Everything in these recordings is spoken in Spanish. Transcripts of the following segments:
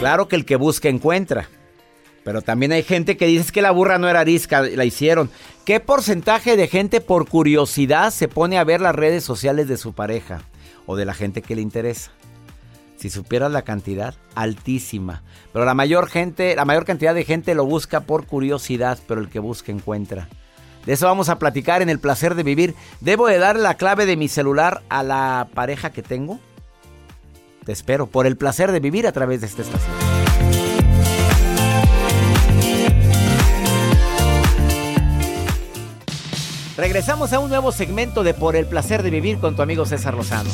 Claro que el que busca encuentra. Pero también hay gente que dice que la burra no era arisca, la hicieron. ¿Qué porcentaje de gente por curiosidad se pone a ver las redes sociales de su pareja o de la gente que le interesa? Si supieras la cantidad, altísima. Pero la mayor gente, la mayor cantidad de gente lo busca por curiosidad, pero el que busca encuentra. De eso vamos a platicar en el placer de vivir. ¿Debo de darle la clave de mi celular a la pareja que tengo? Te espero por el placer de vivir a través de esta estación. Regresamos a un nuevo segmento de Por el placer de vivir con tu amigo César Lozano.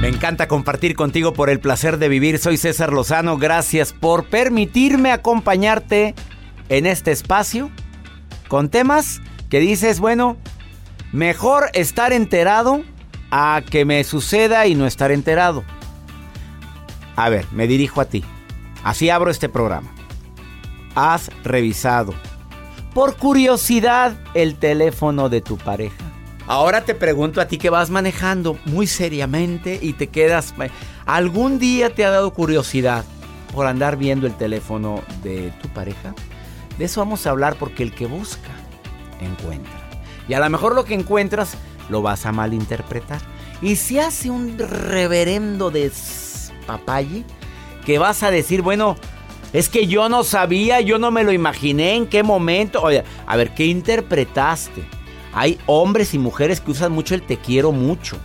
Me encanta compartir contigo por el placer de vivir. Soy César Lozano. Gracias por permitirme acompañarte en este espacio con temas que dices, bueno, Mejor estar enterado a que me suceda y no estar enterado. A ver, me dirijo a ti. Así abro este programa. Has revisado, por curiosidad, el teléfono de tu pareja. Ahora te pregunto a ti que vas manejando muy seriamente y te quedas... ¿Algún día te ha dado curiosidad por andar viendo el teléfono de tu pareja? De eso vamos a hablar porque el que busca, encuentra. Y a lo mejor lo que encuentras lo vas a malinterpretar. Y si hace un reverendo de papayi que vas a decir, bueno, es que yo no sabía, yo no me lo imaginé en qué momento. A ver, ¿qué interpretaste? Hay hombres y mujeres que usan mucho el te quiero mucho.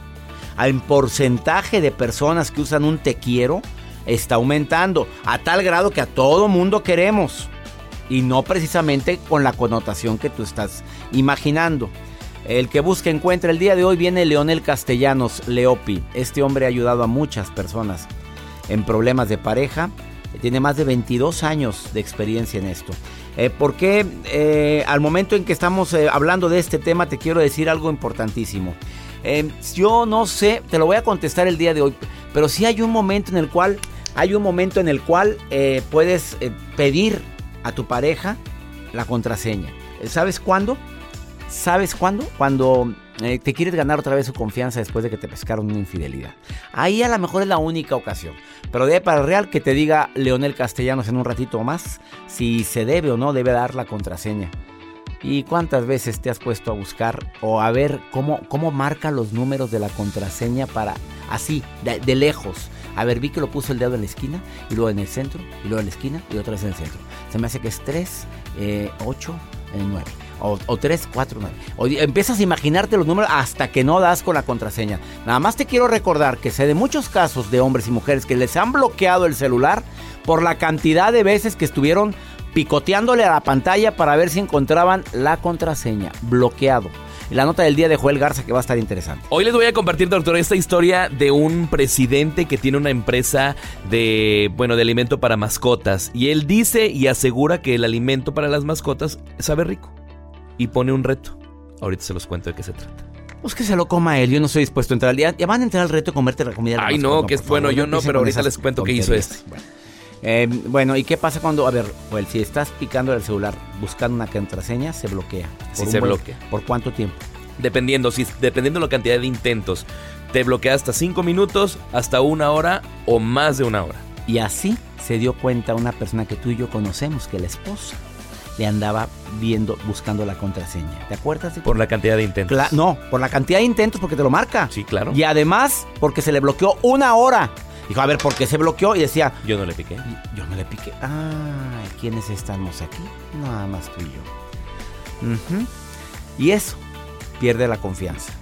El porcentaje de personas que usan un te quiero está aumentando a tal grado que a todo mundo queremos y no precisamente con la connotación que tú estás imaginando. El que busca encuentra. El día de hoy viene Leonel Castellanos Leopi. Este hombre ha ayudado a muchas personas en problemas de pareja. Tiene más de 22 años de experiencia en esto. Eh, porque eh, al momento en que estamos eh, hablando de este tema te quiero decir algo importantísimo. yo no sé, te lo voy a contestar el día de hoy, pero sí hay un momento en el cual hay un momento en el cual puedes pedir a tu pareja la contraseña. ¿Sabes cuándo? ¿Sabes cuándo? Cuando eh, te quieres ganar otra vez su confianza después de que te pescaron una infidelidad. Ahí a lo mejor es la única ocasión. Pero debe para el real que te diga Leonel Castellanos en un ratito más si se debe o no debe dar la contraseña. ¿Y cuántas veces te has puesto a buscar o a ver cómo, cómo marca los números de la contraseña para así, de lejos? A ver, vi que lo puso el dedo en la esquina, y luego en el centro, y luego en la esquina, y otra vez en el centro. Se me hace que es 3, 8, 9. O, o 3, 4, 9. O, empiezas a imaginarte los números hasta que no das con la contraseña. Nada más te quiero recordar que sé de muchos casos de hombres y mujeres que les han bloqueado el celular por la cantidad de veces que estuvieron picoteándole a la pantalla para ver si encontraban la contraseña. Bloqueado. La nota del día de Joel Garza que va a estar interesante. Hoy les voy a compartir, doctor, esta historia de un presidente que tiene una empresa de, bueno, de alimento para mascotas. Y él dice y asegura que el alimento para las mascotas sabe rico. Y pone un reto. Ahorita se los cuento de qué se trata. Pues que se lo coma él, yo no estoy dispuesto a entrar al día. Ya van a entrar al reto de comerte la comida. de la Ay, mascota, no, que es bueno, yo no, pero ahorita les cuento qué hizo este. Bueno. Eh, bueno, ¿y qué pasa cuando, a ver, Joel, si estás picando el celular buscando una contraseña, se bloquea? Sí, se buen- bloquea. ¿Por cuánto tiempo? Dependiendo, si, dependiendo de la cantidad de intentos. Te bloquea hasta 5 minutos, hasta una hora o más de una hora. Y así se dio cuenta una persona que tú y yo conocemos, que la esposa le andaba viendo, buscando la contraseña. ¿Te acuerdas? De Por la cantidad de intentos. Cla- no, por la cantidad de intentos porque te lo marca. Sí, claro. Y además porque se le bloqueó una hora. Dijo, a ver, ¿por qué se bloqueó? Y decía, Yo no le piqué. "Y- yo me le piqué. Ay, ¿quiénes estamos aquí? Nada más tú y yo. Y eso, pierde la confianza.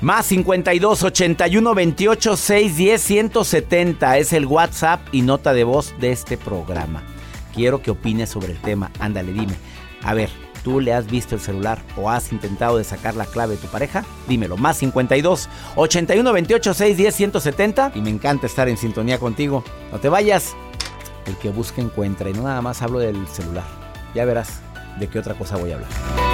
Más 52 81 28 610 170 es el WhatsApp y nota de voz de este programa. Quiero que opines sobre el tema. Ándale, dime. A ver, ¿tú le has visto el celular o has intentado de sacar la clave de tu pareja? Dímelo. Más 52 81 28 610 170 y me encanta estar en sintonía contigo. No te vayas. El que busca encuentra y no nada más hablo del celular. Ya verás de qué otra cosa voy a hablar.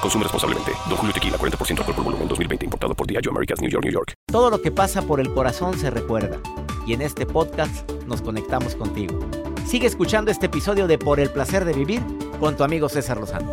Consume responsablemente. Don Julio Tequila, 40% alcohol por volumen, 2020. Importado por Diageo Americas, New York, New York. Todo lo que pasa por el corazón se recuerda. Y en este podcast nos conectamos contigo. Sigue escuchando este episodio de Por el placer de vivir con tu amigo César Lozano.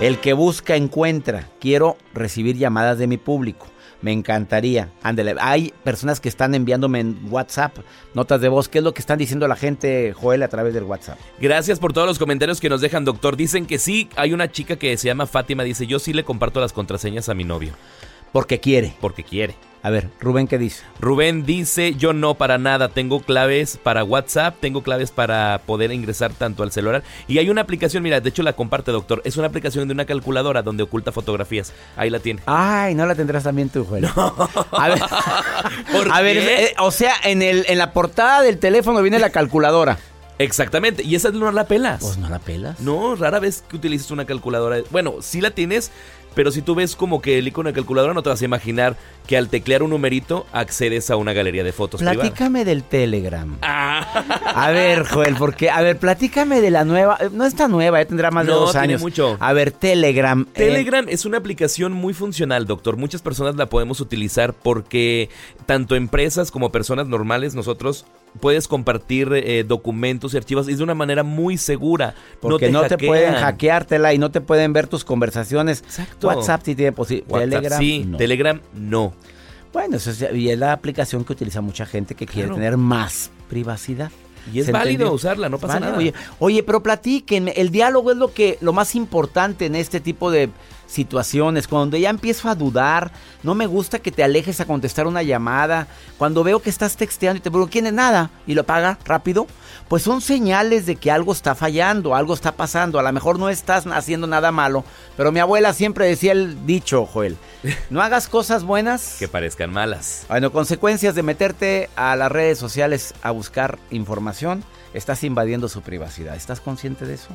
El que busca encuentra. Quiero recibir llamadas de mi público. Me encantaría. Ándale, hay personas que están enviándome en WhatsApp notas de voz. ¿Qué es lo que están diciendo la gente, Joel, a través del WhatsApp? Gracias por todos los comentarios que nos dejan, doctor. Dicen que sí, hay una chica que se llama Fátima, dice, yo sí le comparto las contraseñas a mi novio, Porque quiere. porque quiere. A ver, Rubén, ¿qué dice? Rubén dice, yo no para nada, tengo claves para WhatsApp, tengo claves para poder ingresar tanto al celular. Y hay una aplicación, mira, de hecho la comparte, doctor, es una aplicación de una calculadora donde oculta fotografías. Ahí la tiene. Ay, no la tendrás también tú, Joel. A ver, ¿Por a ver eh, o sea, en, el, en la portada del teléfono viene la calculadora. Exactamente, y esa no la pelas. Pues no la pelas. No, rara vez que utilices una calculadora. Bueno, sí la tienes, pero si tú ves como que el icono de calculadora, no te vas a imaginar que al teclear un numerito accedes a una galería de fotos. Platícame del Telegram. Ah, A ver, Joel, porque, a ver, platícame de la nueva. eh, No está nueva, ya tendrá más de No, dos tiene años. mucho. A ver, Telegram. eh, Telegram es una aplicación muy funcional, doctor. Muchas personas la podemos utilizar porque tanto empresas como personas normales, nosotros puedes compartir eh, documentos y archivos y es de una manera muy segura. porque no te, hackean. pueden hackeártela y no te pueden ver tus conversaciones. Exacto. WhatsApp sí tiene posibilidad. Telegram. sí, no. Telegram no. Bueno, eso es, y es la aplicación que utiliza mucha gente que quiere Claro. tener más privacidad. Y es ¿Se válido entendió? usarla, no pasa nada. Oye, oye, pero platíquenme, el diálogo es lo que lo más importante en este tipo de situaciones, cuando ya empiezo a dudar, no me gusta que te alejes a contestar una llamada, cuando veo que estás texteando y te pregunto, ¿quién es nada? Y lo paga rápido, pues son señales de que algo está fallando, algo está pasando, a lo mejor no estás haciendo nada malo, pero mi abuela siempre decía el dicho, Joel, no hagas cosas buenas Que parezcan malas. bueno, consecuencias de meterte a las redes sociales a buscar información, estás invadiendo su privacidad. ¿Estás consciente de eso?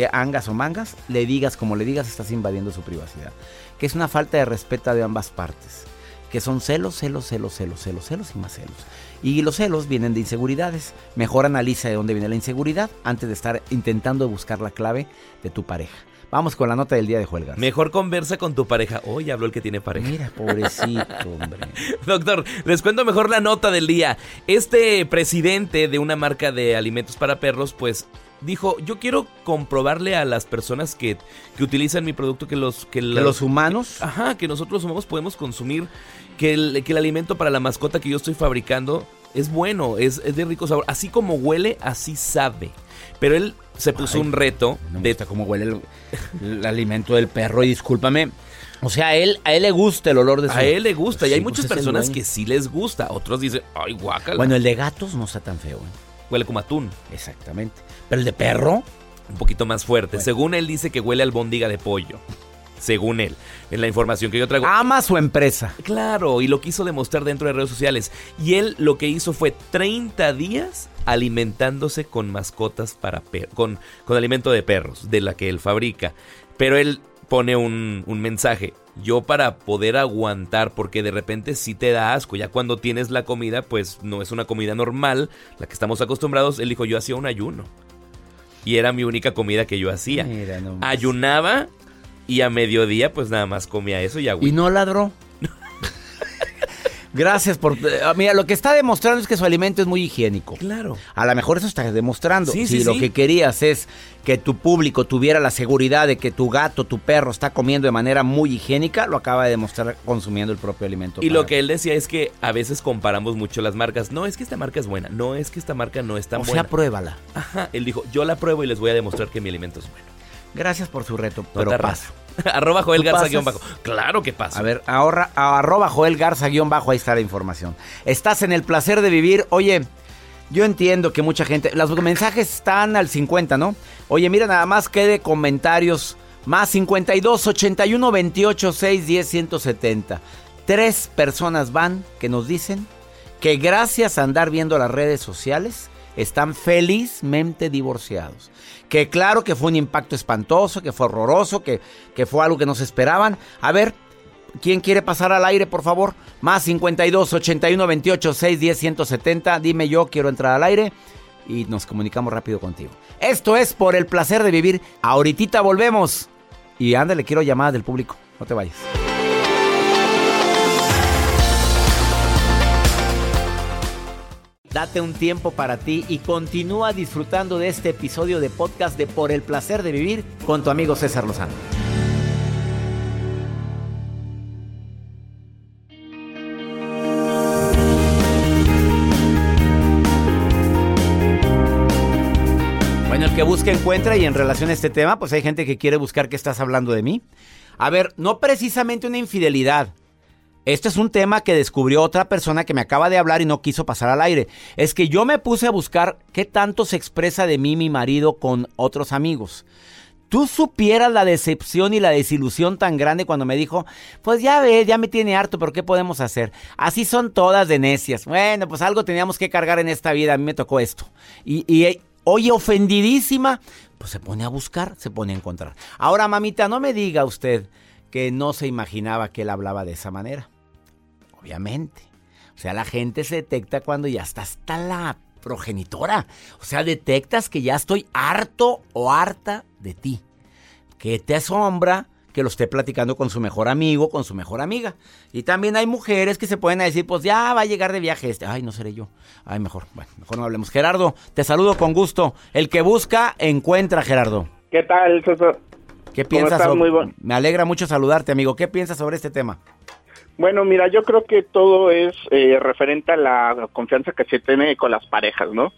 Que angas o mangas, le digas como le digas, estás invadiendo su privacidad. Que es una falta de respeto de ambas partes. que son celos, celos, celos, celos, celos, celos y más celos. Y los celos vienen de inseguridades. Mejor analiza de dónde viene la inseguridad antes de estar intentando buscar la clave de tu pareja. Vamos con la nota del día de Joel Garza. Mejor conversa con tu pareja. Hoy habló el que tiene pareja. Mira, pobrecito, hombre. Doctor, les cuento mejor la nota del día. Este presidente de una marca de alimentos para perros, pues dijo, yo quiero comprobarle a las personas que, que utilizan mi producto que los... Que, los humanos... Ajá, que nosotros humanos podemos consumir, que el, que el alimento para la mascota que yo estoy fabricando es bueno, es, es de rico sabor. Así como huele, así sabe. Pero él se puso un reto no de cómo huele el, alimento del perro y discúlpame. O sea, a él, a él le gusta el olor de su... A él le gusta y hay muchas pues personas que sí les gusta. Otros dicen, ay, guácala. Bueno, el de gatos no está tan feo. ¿eh? Huele como atún. Exactamente. Pero el de perro... Un poquito más fuerte. Según él dice que huele al albóndiga de pollo según él, en la información que yo traigo. Ama su empresa. Claro, y lo quiso demostrar dentro de redes sociales. Y él lo que hizo fue 30 días alimentándose con mascotas para perros, con, con alimento de perros, de la que él fabrica. Pero él pone un, un, mensaje. Yo para poder aguantar, porque de repente sí te da asco, ya cuando tienes la comida, pues no es una comida normal, la que estamos acostumbrados, él dijo, yo hacía un ayuno. Y era mi única comida que yo hacía. Ayunaba y a mediodía, pues nada más comía eso y agua. ¿Y no ladró? Gracias por... Eh, mira, lo que está demostrando es que su alimento es muy higiénico. Claro. A lo mejor eso está demostrando. si lo que querías es que tu público tuviera la seguridad de que tu gato, tu perro está comiendo de manera muy higiénica, lo acaba de demostrar consumiendo el propio alimento. Y lo que él decía es que a veces comparamos mucho las marcas. No es que esta marca es buena, no es que esta marca no es tan buena. O sea, pruébala. Ajá, él dijo, yo la pruebo y les voy a demostrar que mi alimento es bueno. Gracias por su reto, pero paso. arroba Joel Garza guion bajo. Claro que pasa. A ver, ahorra, arroba Joel Garza guion bajo, ahí está la información. Estás en el placer de vivir. Oye, yo entiendo que mucha gente, los mensajes están al 50, ¿no? Oye, mira, nada más quede comentarios. Más 52 81 28 6 10 170. Tres personas van que nos dicen que gracias a andar viendo las redes sociales están felizmente divorciados que claro que fue un impacto espantoso, que fue horroroso, que, que fue algo que no se esperaban. A ver, ¿quién quiere pasar al aire, por favor? Más 52 81 28 6 10 170. Dime yo, quiero entrar al aire y nos comunicamos rápido contigo. Esto es por el placer de vivir. Ahorita volvemos. Y ándale, quiero llamadas del público. No te vayas. Date un tiempo para ti y continúa disfrutando de este episodio de podcast de Por el placer de vivir con tu amigo César Lozano. Bueno, el que busca encuentra y en relación a este tema, pues hay gente que quiere buscar que estás hablando de mí. A ver, no precisamente una infidelidad, este es un tema que descubrió otra persona que me acaba de hablar y no quiso pasar al aire. Es que yo me puse a buscar qué tanto se expresa de mí mi marido con otros amigos. Tú supieras la decepción y la desilusión tan grande cuando me dijo, pues ya ves, ya me tiene harto, pero ¿qué podemos hacer? Así son todas de necias. Bueno, pues algo teníamos que cargar en esta vida, a mí me tocó esto. Y, y hoy ofendidísima, pues se pone a buscar, se pone a encontrar. Ahora, mamita, no me diga usted que no se imaginaba que él hablaba de esa manera. Obviamente. O sea, la gente se detecta cuando ya está hasta la progenitora. O sea, detectas que ya estoy harto o harta de ti. Que te asombra que lo esté platicando con su mejor amigo, con su mejor amiga. Y también hay mujeres que se pueden decir, pues ya va a llegar de viaje este. Ay, no seré yo. Ay, mejor, bueno, mejor no hablemos. Gerardo, te saludo con gusto. El que busca, encuentra, Gerardo. ¿Qué tal, César? ¿Qué piensas? Sobre... Me alegra mucho saludarte, amigo. ¿Qué piensas sobre este tema? Bueno, mira, yo creo que todo es eh, referente a la confianza que se tiene con las parejas, ¿no?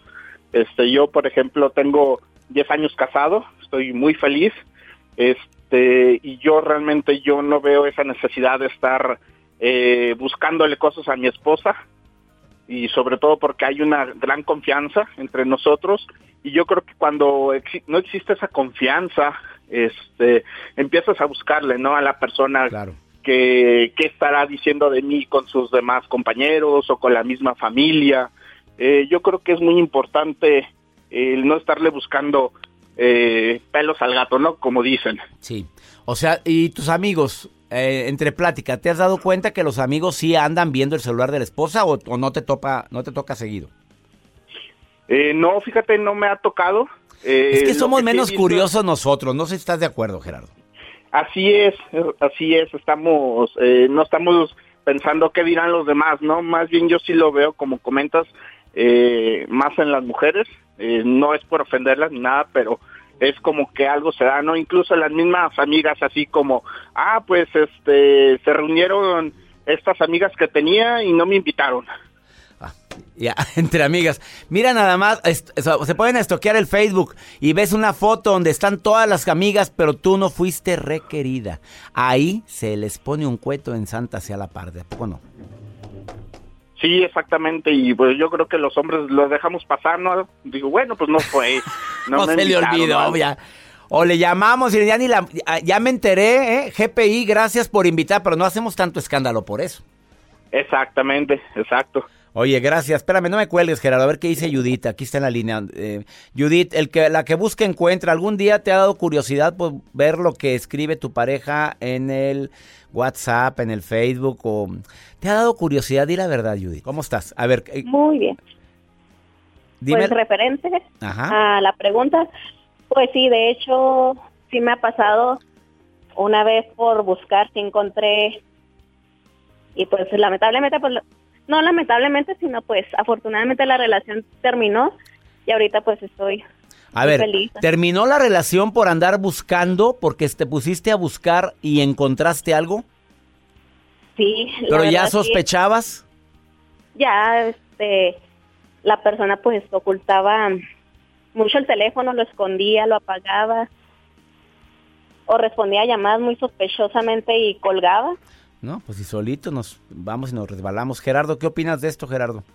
Este, yo, por ejemplo, tengo 10 años casado, estoy muy feliz, este, y yo realmente yo no veo esa necesidad de estar eh, buscándole cosas a mi esposa, y sobre todo porque hay una gran confianza entre nosotros, y yo creo que cuando no existe esa confianza, este, empiezas a buscarle, ¿no? A la persona claro. Que qué estará diciendo de mí con sus demás compañeros o con la misma familia. Eh, yo creo que es muy importante el no estarle buscando eh, pelos al gato, ¿no? Como dicen. Sí. O sea, ¿y tus amigos eh, entre plática, ¿te has dado cuenta que los amigos sí andan viendo el celular de la esposa o, o no te topa, no te toca seguido? Eh, no, fíjate, no me ha tocado. Eh, es que lo somos menos curiosos nosotros, no sé si estás de acuerdo, Gerardo. Así es, así es, estamos, eh, no estamos pensando qué dirán los demás, ¿no? Más bien yo sí lo veo, como comentas, eh, más en las mujeres, eh, no es por ofenderlas ni nada, pero es como que algo se da, ¿no? Incluso las mismas amigas, así como, ah, pues, este, se reunieron estas amigas que tenía y no me invitaron. Ya, entre amigas. Mira nada más, se pueden estoquear el Facebook y ves una foto donde están todas las amigas, pero tú no fuiste requerida. Ahí se les pone un cueto en Santa hacia la par, ¿de poco no? Sí, exactamente, y pues yo creo que los hombres los dejamos pasar, ¿no? Digo, bueno, pues no fue. No, No, me se le olvidó, ¿no? ya. O le llamamos y ya ni la, ya me enteré, ¿eh? GPI, gracias por invitar, pero no hacemos tanto escándalo por eso. Exactamente, exacto. Oye, gracias. Espérame, no me cuelgues, Gerardo. A ver qué dice Judith. Aquí está en la línea. Eh, Judith, el que, la que busca encuentra. ¿Algún día te ha dado curiosidad por ver lo que escribe tu pareja en el WhatsApp, en el Facebook? O... ¿Te ha dado curiosidad? Di la verdad, Judith. ¿Cómo estás? A ver, eh, Muy bien. dime. Pues referente Ajá. a la pregunta, pues sí, de hecho, sí me ha pasado una vez por buscar si encontré y pues lamentablemente, pues no lamentablemente, sino pues afortunadamente la relación terminó y ahorita pues estoy A ver, feliz. ¿terminó la relación por andar buscando? Porque te pusiste a buscar y encontraste algo? Sí, la ¿Pero ya sí. sospechabas? ya este la persona pues ocultaba mucho el teléfono, lo escondía, lo apagaba o respondía a llamadas muy sospechosamente y colgaba. No, pues si solito nos vamos y nos resbalamos. Gerardo, ¿qué opinas de esto, Gerardo?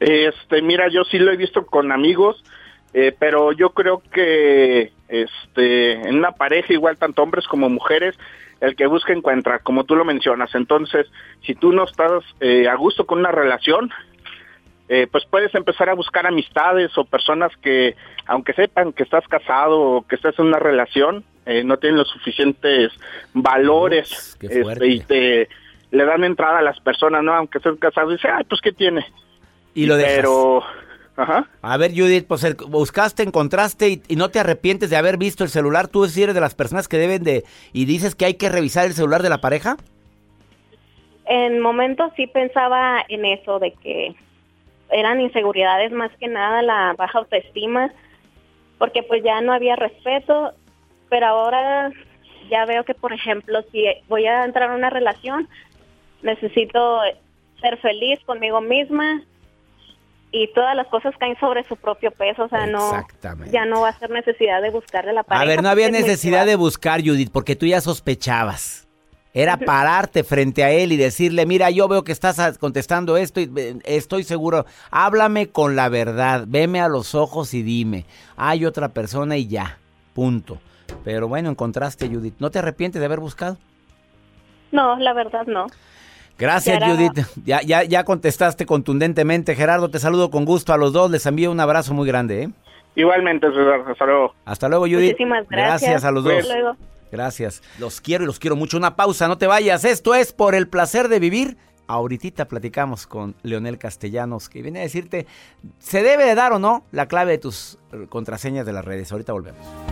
Este, mira, yo sí lo he visto con amigos, eh, pero yo creo que este, en una pareja, igual tanto hombres como mujeres, el que busca encuentra, como tú lo mencionas. Entonces, si tú no estás eh, a gusto con una relación, eh, pues puedes empezar a buscar amistades o personas que, aunque sepan que estás casado o que estás en una relación, eh, no tienen los suficientes valores Ups, este, y te le dan entrada a las personas, ¿no? Aunque estés casado, y dice, ay, pues ¿qué tiene? Y lo dejas. Pero, ajá. A ver, Judith, pues el- buscaste, encontraste y, y no te arrepientes de haber visto el celular. ¿Tú sí eres de las personas que deben de... y dices que hay que revisar el celular de la pareja? En momentos sí pensaba en eso, de que eran inseguridades más que nada, la baja autoestima, porque pues ya no había respeto, pero ahora ya veo que, por ejemplo, si voy a entrar a una relación, necesito ser feliz conmigo misma y todas las cosas caen sobre su propio peso, o sea, no ya no va a ser necesidad de buscar de la pareja. A ver, no había necesidad de buscar, Judith, porque tú ya sospechabas. Era pararte frente a él y decirle, mira, yo veo que estás contestando esto y eh, estoy seguro. Háblame con la verdad, veme a los ojos y dime, hay otra persona y ya, punto. Pero bueno, encontraste, Judith. ¿No te arrepientes de haber buscado? No, la verdad no. Gracias, Ya era- Judith. Ya, ya, ya contestaste contundentemente. Gerardo, te saludo con gusto a los dos. Les envío un abrazo muy grande. ¿eh? Igualmente, César, hasta luego. Hasta luego, Judith. Muchísimas gracias. Gracias a los dos. Hasta luego. Gracias. Los quiero y los quiero mucho. Una pausa, no te vayas. Esto es por el placer de vivir. Ahorita platicamos con Leonel Castellanos, que viene a decirte, ¿se debe de dar o no la clave de tus contraseñas de las redes? Ahorita volvemos.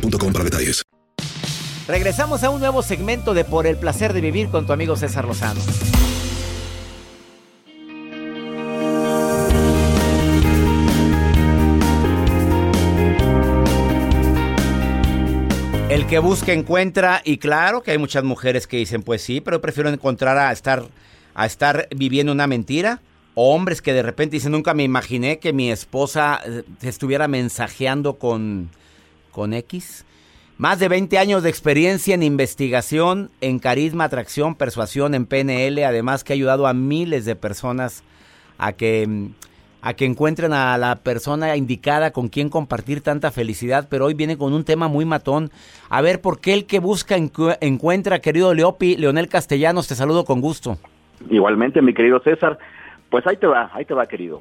para detalles. Regresamos a un nuevo segmento de Por el placer de vivir con tu amigo César Lozano. El que busca encuentra y claro que hay muchas mujeres que dicen pues sí, pero prefiero encontrar a estar a estar viviendo una mentira. O hombres que de repente dicen nunca me imaginé que mi esposa eh, estuviera mensajeando con con X. Más de 20 años de experiencia en investigación, en carisma, atracción, persuasión, en PNL, además que ha ayudado a miles de personas a que a que encuentren a la persona indicada con quien compartir tanta felicidad, pero hoy viene con un tema muy matón. A ver, ¿por qué el que busca encuentra, querido Leopi, Leonel Castellanos? Te saludo con gusto. Igualmente, mi querido César. Pues ahí te va, ahí te va, querido.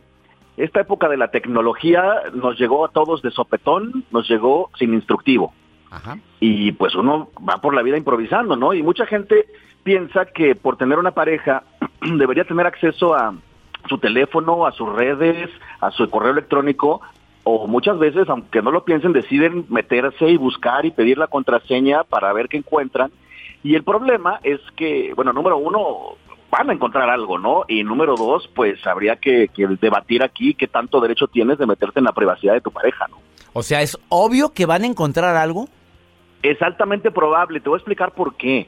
Esta época de la tecnología nos llegó a todos de sopetón, nos llegó sin instructivo. Ajá. Y pues uno va por la vida improvisando, ¿no? Y mucha gente piensa que por tener una pareja debería tener acceso a su teléfono, a sus redes, a su correo electrónico, o muchas veces, aunque no lo piensen, deciden meterse y buscar y pedir la contraseña para ver qué encuentran. Y el problema es que, bueno, número uno, van a encontrar algo, ¿no? Y número dos, pues habría que, que, debatir aquí qué tanto derecho tienes de meterte en la privacidad de tu pareja, ¿no? O sea, ¿es obvio que van a encontrar algo? Es altamente probable, te voy a explicar por qué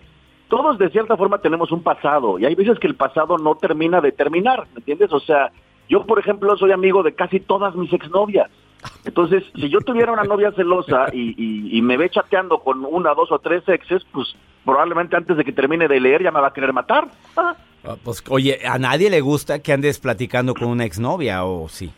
todos de cierta forma tenemos un pasado y hay veces que el pasado no termina de terminar, ¿me entiendes? O sea, yo por ejemplo soy amigo de casi todas mis exnovias. Entonces, si yo tuviera una novia celosa y, y, me ve chateando con una, dos o tres exes, pues probablemente antes de que termine de leer ya me va a querer matar. Ah. Pues oye, a nadie le gusta que andes platicando con una exnovia, ¿o sí?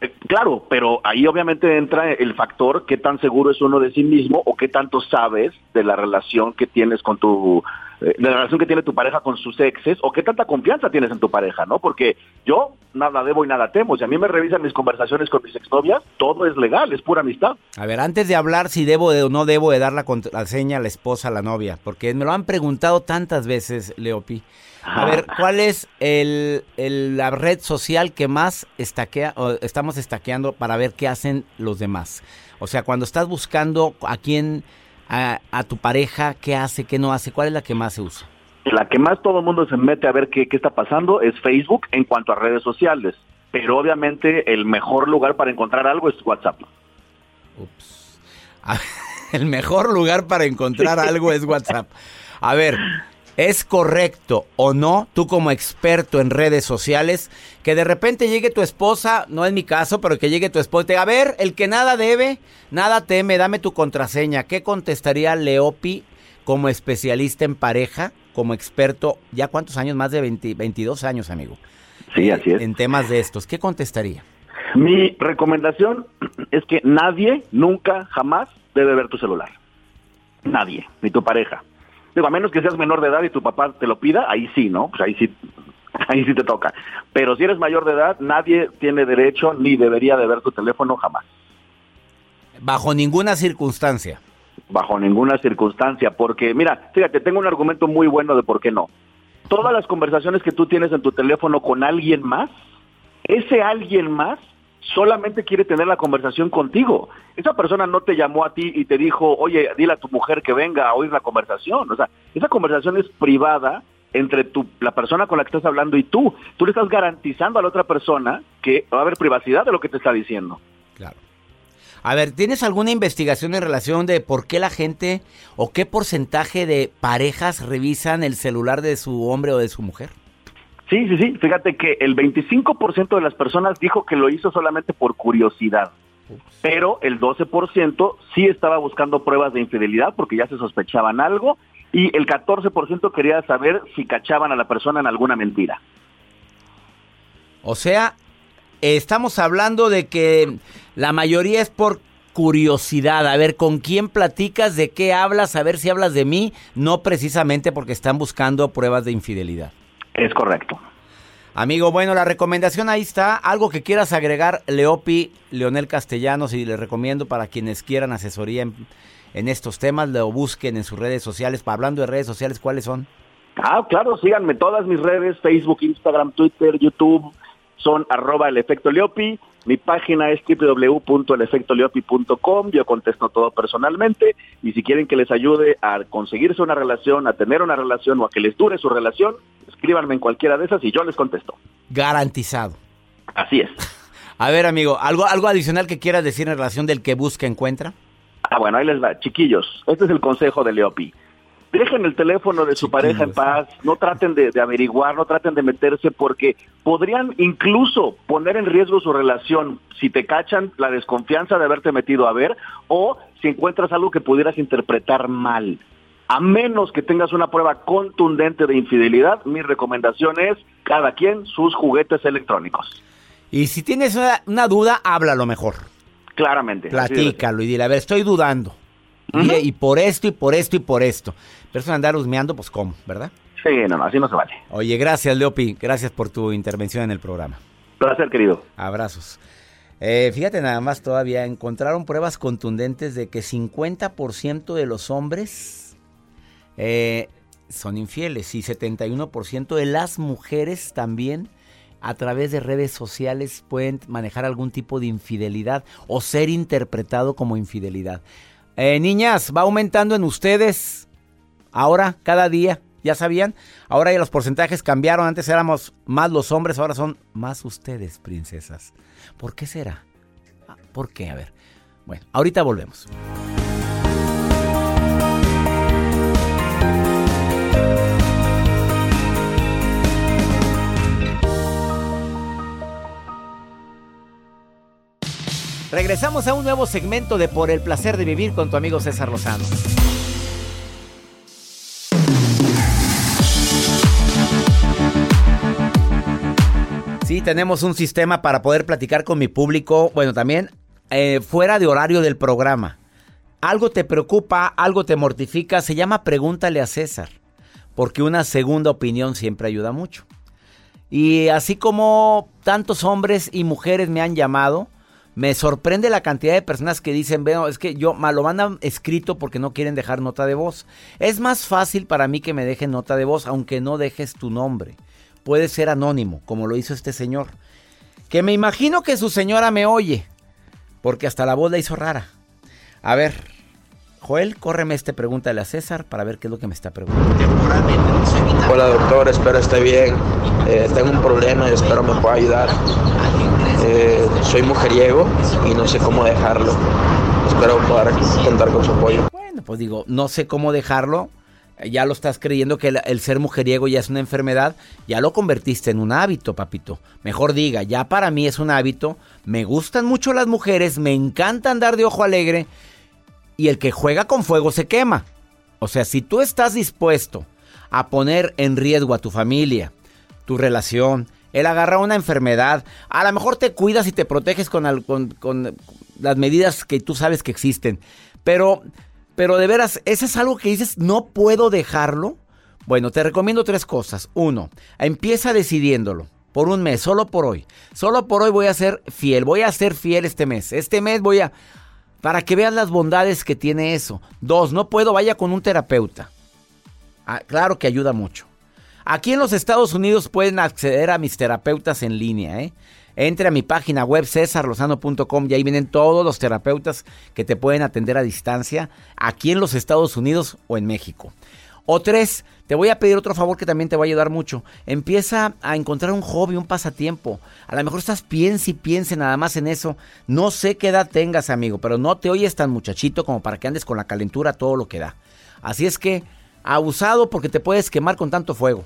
Eh, claro, pero ahí obviamente entra el factor qué tan seguro es uno de sí mismo o qué tanto sabes de la relación que tienes con tu de la relación que tiene tu pareja con sus exes o qué tanta confianza tienes en tu pareja, ¿no? Porque yo nada debo y nada temo. Si a mí me revisan mis conversaciones con mis exnovias, todo es legal, es pura amistad. A ver, antes de hablar si debo o no debo de dar la contraseña a la esposa, a la novia, porque me lo han preguntado tantas veces, Leopi. A ver, ¿cuál es el, la red social que más estaquea, o estamos estaqueando para ver qué hacen los demás? O sea, cuando estás buscando a quién, a, tu pareja, qué hace, qué no hace, ¿cuál es la que más se usa? La que más todo el mundo se mete a ver qué, qué está pasando es Facebook en cuanto a redes sociales. Pero obviamente el mejor lugar para encontrar algo es WhatsApp. Ups. el mejor lugar para encontrar algo es WhatsApp. A ver, ¿Es correcto o no, tú como experto en redes sociales, que de repente llegue tu esposa, no es mi caso, pero que llegue tu esposa y te diga, a ver, el que nada debe, nada teme, dame tu contraseña? ¿Qué contestaría Leopi como especialista en pareja, como experto, ya cuántos años, más de 22 años, amigo? Sí, así es. En temas de estos, ¿qué contestaría? Mi recomendación es que nadie, nunca, jamás debe ver tu celular. Nadie, ni tu pareja a menos que seas menor de edad y tu papá te lo pida, ahí sí, ¿no? Pues ahí sí, ahí sí te toca. Pero si eres mayor de edad, nadie tiene derecho ni debería de ver tu teléfono jamás. Bajo ninguna circunstancia. Bajo ninguna circunstancia, porque mira, fíjate, tengo un argumento muy bueno de por qué no. Todas las conversaciones que tú tienes en tu teléfono con alguien más, ese alguien más solamente quiere tener la conversación contigo. Esa persona no te llamó a ti y te dijo, oye, dile a tu mujer que venga a oír la conversación. O sea, esa conversación es privada entre tu, la persona con la que estás hablando y tú. Tú le estás garantizando a la otra persona que va a haber privacidad de lo que te está diciendo. Claro. A ver, ¿tienes alguna investigación en relación de por qué la gente o qué porcentaje de parejas revisan el celular de su hombre o de su mujer? Sí, sí, sí. Fíjate que el 25% de las personas dijo que lo hizo solamente por curiosidad. Pero el 12% sí estaba buscando pruebas de infidelidad porque ya se sospechaban algo y el 14% quería saber si cachaban a la persona en alguna mentira. O sea, estamos hablando de que la mayoría es por curiosidad, a ver con quién platicas, de qué hablas, a ver si hablas de mí, no precisamente porque están buscando pruebas de infidelidad. Es correcto. Amigo, bueno, la recomendación ahí está. Algo que quieras agregar, Leopi, Leonel Castellanos, y le recomiendo para quienes quieran asesoría en, en estos temas, lo busquen en sus redes sociales. Hablando de redes sociales, ¿cuáles son? Ah, claro, síganme todas mis redes, Facebook, Instagram, Twitter, YouTube, son arroba el efecto Leopi. Mi página es www.elefectoliopi.com. Yo contesto todo personalmente. Y si quieren que les ayude a conseguirse una relación, a tener una relación o a que les dure su relación, escríbanme en cualquiera de esas y yo les contesto. Garantizado. Así es. A ver, amigo, ¿algo, algo adicional que quieras decir en relación del que busca encuentra? Ah, bueno, ahí les va. Chiquillos, este es el consejo de Leopi. Dejen el teléfono de su pareja en paz, no traten de, averiguar, no traten de meterse porque podrían incluso poner en riesgo su relación si te cachan la desconfianza de haberte metido a ver o si encuentras algo que pudieras interpretar mal. A menos que tengas una prueba contundente de infidelidad, mi recomendación es cada quien sus juguetes electrónicos. Y si tienes una, una duda, háblalo mejor. Claramente. Platícalo y dile, a ver, estoy dudando. Y, por esto, y por esto, y por esto. Pero eso de andar husmeando, pues cómo, ¿verdad? Sí, no, no, así no se vale. Oye, gracias, Leopi. Gracias por tu intervención en el programa. Placer, querido. Abrazos. Eh, fíjate nada más todavía, encontraron pruebas contundentes de que 50% de los hombres eh, son infieles y 71% de las mujeres también a través de redes sociales pueden manejar algún tipo de infidelidad o ser interpretado como infidelidad. Eh, niñas, va aumentando en ustedes ahora, cada día. ¿Ya sabían? Ahora ya los porcentajes cambiaron. Antes éramos más los hombres, ahora son más ustedes, princesas. ¿Por qué será? Ah, ¿Por qué? A ver. Bueno, ahorita volvemos. Regresamos a un nuevo segmento de Por el placer de vivir con tu amigo César Lozano. Sí, tenemos un sistema para poder platicar con mi público, bueno, también eh, fuera de horario del programa. Algo te preocupa, algo te mortifica, se llama Pregúntale a César, porque una segunda opinión siempre ayuda mucho. Y así como tantos hombres y mujeres me han llamado, me sorprende la cantidad de personas que dicen, veo, es que yo me lo mandan escrito porque no quieren dejar nota de voz. Es más fácil para mí que me dejen nota de voz, aunque no dejes tu nombre. Puede ser anónimo, como lo hizo este señor. Que me imagino que su señora me oye, porque hasta la voz la hizo rara. A ver, Joel, córreme este pregúntale a César para ver qué es lo que me está preguntando. Hola doctor, espero esté bien. Eh, tengo un problema y espero me pueda ayudar. Eh, soy mujeriego y no sé cómo dejarlo. Espero poder contar con su apoyo. Bueno, pues digo, no sé cómo dejarlo. Ya lo estás creyendo que el, ser mujeriego ya es una enfermedad. Ya lo convertiste en un hábito, papito. Mejor diga, ya para mí es un hábito. Me gustan mucho las mujeres, me encanta andar de ojo alegre. Y el que juega con fuego se quema. O sea, si tú estás dispuesto a poner en riesgo a tu familia, tu relación, el agarrar una enfermedad. A lo mejor te cuidas y te proteges con, con, las medidas que tú sabes que existen. Pero, pero de veras, ¿ese es algo que dices, no puedo dejarlo? Bueno, te recomiendo tres cosas. Uno, empieza decidiéndolo por un mes, solo por hoy. Solo por hoy voy a ser fiel, voy a ser fiel este mes. Este mes voy a... Para que veas las bondades que tiene eso. Dos, no puedo, vaya con un terapeuta. Ah, claro que ayuda mucho. Aquí en los Estados Unidos pueden acceder a mis terapeutas en línea. ¿eh? Entre a mi página web cesarlozano.com y ahí vienen todos los terapeutas que te pueden atender a distancia aquí en los Estados Unidos o en México. O tres, te voy a pedir otro favor que también te va a ayudar mucho. Empieza a encontrar un hobby, un pasatiempo. A lo mejor estás piense y piense nada más en eso. No sé qué edad tengas, amigo, pero no te oyes tan muchachito como para que andes con la calentura todo lo que da. Así es que, abusado porque te puedes quemar con tanto fuego.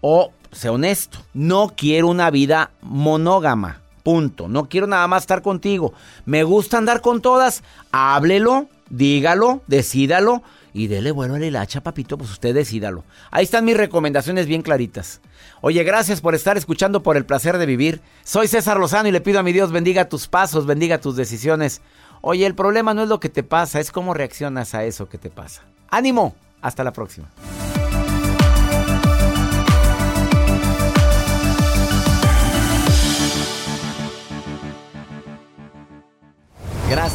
O, sé honesto, no quiero una vida monógama. Punto. No quiero nada más estar contigo. Me gusta andar con todas. Háblelo, dígalo, decídalo y dele vuelo a la hilacha, papito, pues usted decídalo. Ahí están mis recomendaciones bien claritas. Oye, gracias por estar escuchando por el placer de vivir. Soy César Lozano y le pido a mi Dios bendiga tus pasos, bendiga tus decisiones. Oye, el problema no es lo que te pasa, es cómo reaccionas a eso que te pasa. ¡Ánimo! Hasta la próxima.